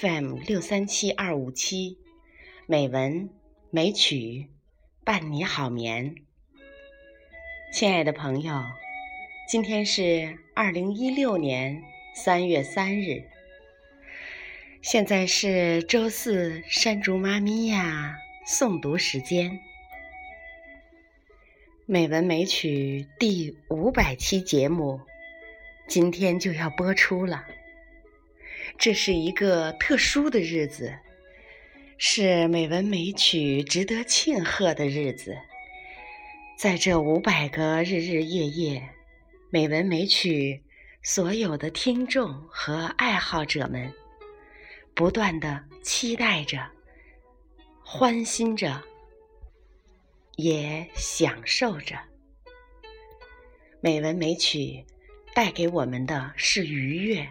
FM 六三七二五七，美文美曲伴你好眠。亲爱的朋友，今天是二零一六年三月三日，现在是周四山竹妈咪呀诵读时间。美文美曲第五百期节目，今天就要播出了。这是一个特殊的日子，是美文美曲值得庆贺的日子。在这五百个日日夜夜，美文美曲所有的听众和爱好者们，不断的期待着、欢欣着，也享受着。美文美曲带给我们的是愉悦。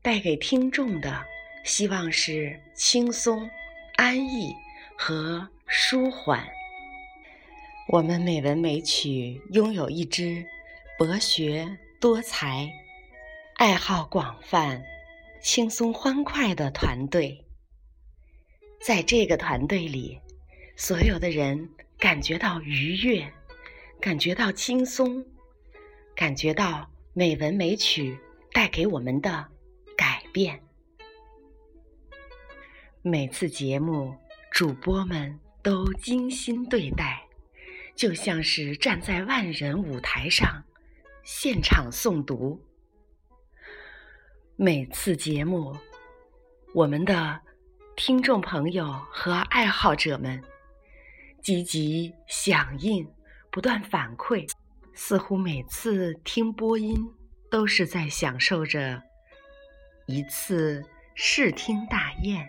带给听众的希望是轻松、安逸和舒缓。我们美文美曲拥有一支博学多才、爱好广泛、轻松欢快的团队。在这个团队里，所有的人感觉到愉悦，感觉到轻松，感觉到美文美曲带给我们的。变。每次节目，主播们都精心对待，就像是站在万人舞台上现场诵读。每次节目，我们的听众朋友和爱好者们积极响应，不断反馈，似乎每次听播音都是在享受着。一次视听大宴，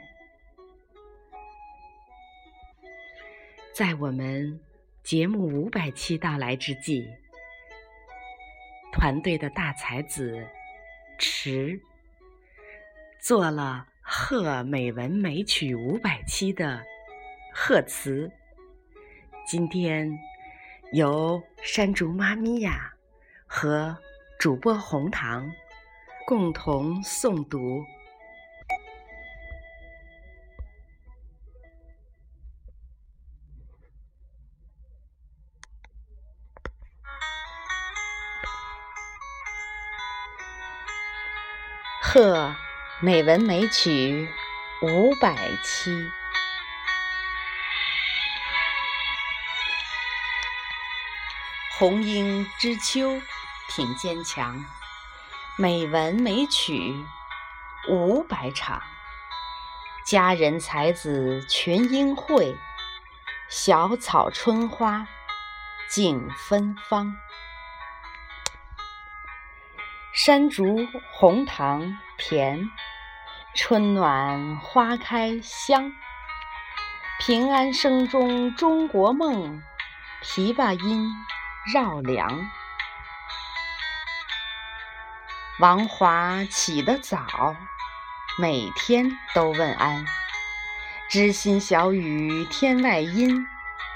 在我们节目五百期到来之际，团队的大才子迟做了贺美文美曲五百期的贺词。今天由山竹妈咪呀和主播红糖。共同诵读《贺美文美曲五百期》，红英知秋挺坚强。美文美曲五百场，佳人才子群英会，小草春花竞芬芳。山竹红糖甜，春暖花开香。平安声中中国梦，琵琶音绕梁。王华起得早，每天都问安。知心小雨天外音，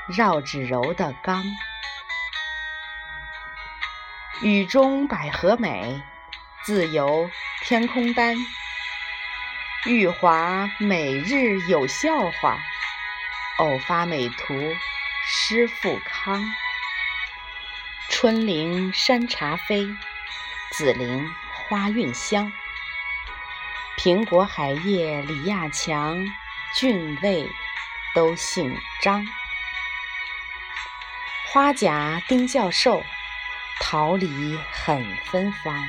绕指柔的刚。雨中百合美，自由天空丹。玉华每日有笑话，偶发美图诗富康。春林山茶飞，紫菱。花韵香，苹果海叶李亚强，俊味都姓张。花甲丁教授，桃李很芬芳。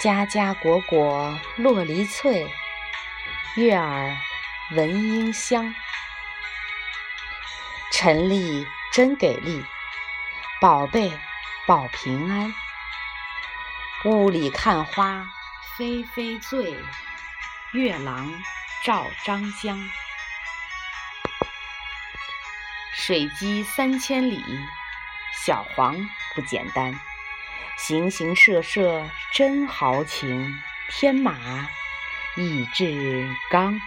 家家果果落梨脆，悦耳闻莺香。陈丽真给力，宝贝保平安。雾里看花，飞飞醉；月郎照张江。水击三千里，小黄不简单。形形色色真豪情，天马意志刚。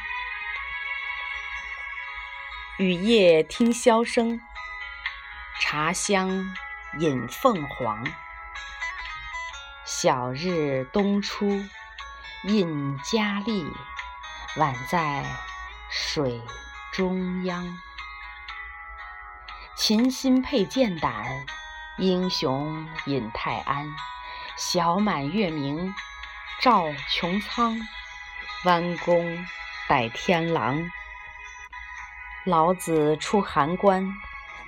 雨夜听箫声，茶香引凤凰。小日东出，印佳丽。宛在水中央。琴心佩剑胆，英雄引泰安。小满月明照穹苍，弯弓待天狼。老子出函关，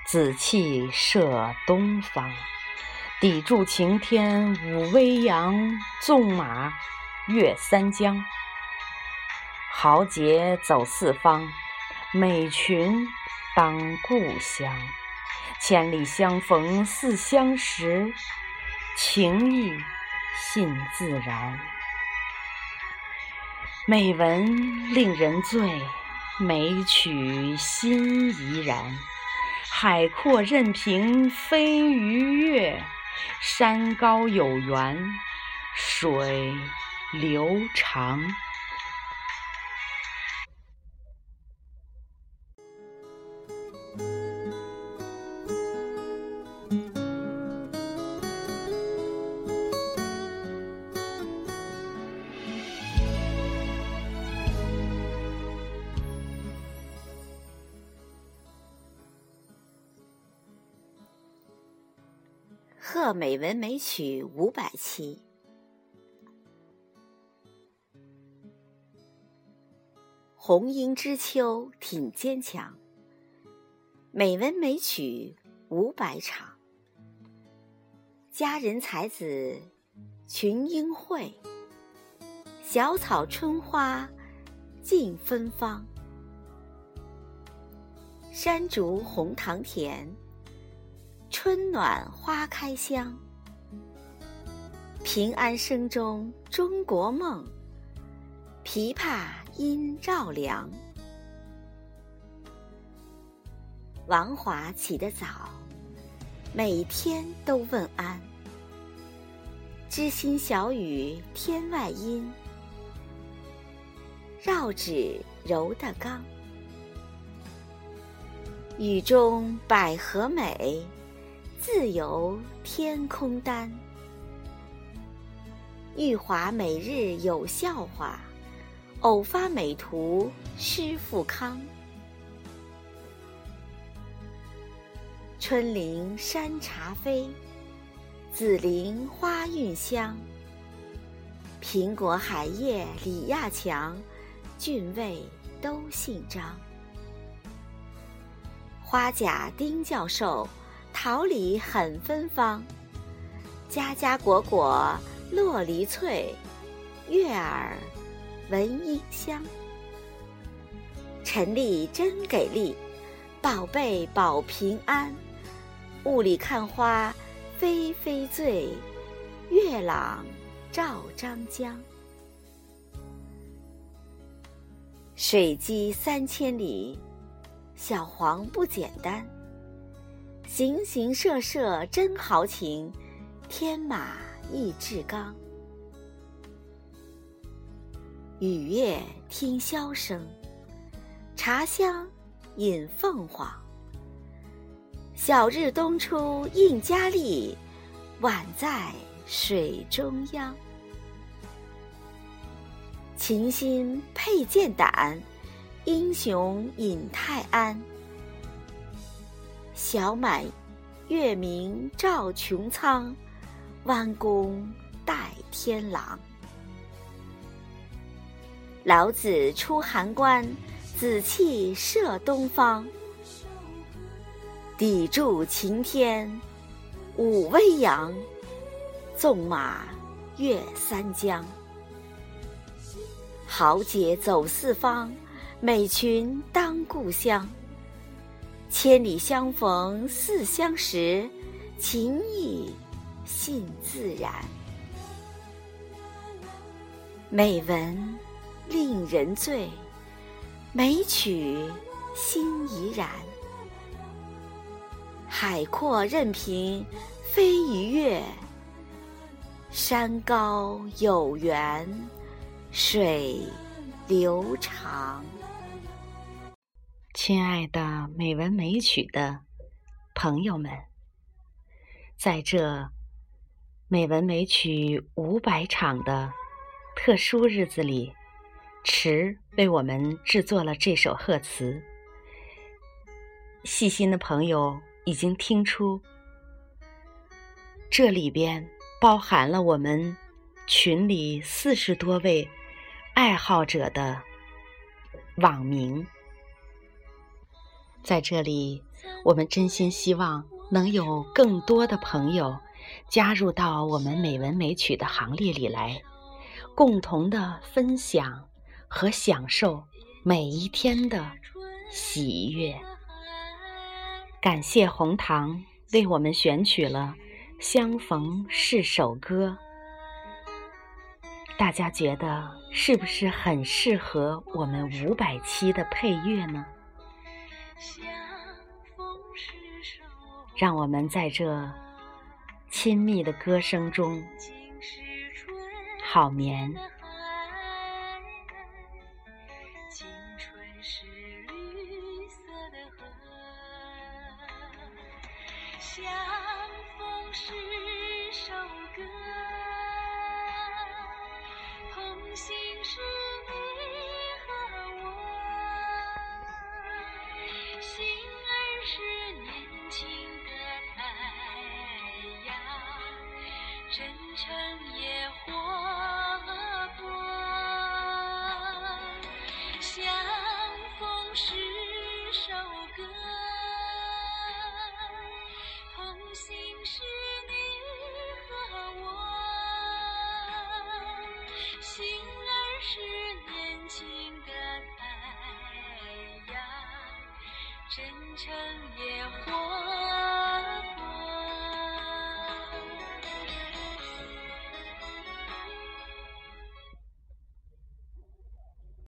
紫气射东方。砥柱擎天舞威扬，纵马越三江。豪杰走四方，美群当故乡。千里相逢似相识。情意信自然，美文令人醉，美曲心怡然。海阔任凭飞鱼跃，山高有缘水流长。各美文美曲五百期。红英知秋挺坚强，美文美曲五百场。佳人才子群英会，小草春花尽芬芳。山竹红糖甜。春暖花开香，平安声中中国梦。琵琶音绕梁，王华起得早，每天都问安。知心小雨天外音，绕指柔的刚。雨中百合美。自由天空丹，玉华每日有笑话，偶发美图诗富康。春林山茶飞，紫林花韵香。苹果海叶李亚强，俊味都姓张。花甲丁教授。桃李很芬芳，家家果果落梨翠，悦耳闻莺香。陈丽真给力，宝贝保平安。雾里看花飞飞醉，月朗照张江。水击三千里，小黄不简单。形形色色真豪情，天马意志刚。雨夜听箫声，茶香引凤凰。小日东出应佳丽，宛在水中央。琴心佩剑胆，英雄饮泰安。小满月明照穹苍，弯弓待天狼。老子出函关，紫气射东方。砥柱擎天舞威扬，纵马越三江。豪杰走四方，美群当故乡。千里相逢似相识，情意信自然。美文令人醉，美曲心怡然。海阔任凭飞鱼跃，山高有缘水流长。亲爱的美文美曲的朋友们，在这美文美曲五百场的特殊日子里，池为我们制作了这首贺词。细心的朋友已经听出，这里边包含了我们群里四十多位爱好者的网名。在这里，我们真心希望能有更多的朋友加入到我们美文美曲的行列里来，共同的分享和享受每一天的喜悦。感谢红糖为我们选取了《相逢是首歌》，大家觉得是不是很适合我们五百期的配乐呢？让我们在这亲密的歌声中好眠。心是你和我心儿是年轻的太阳真诚也活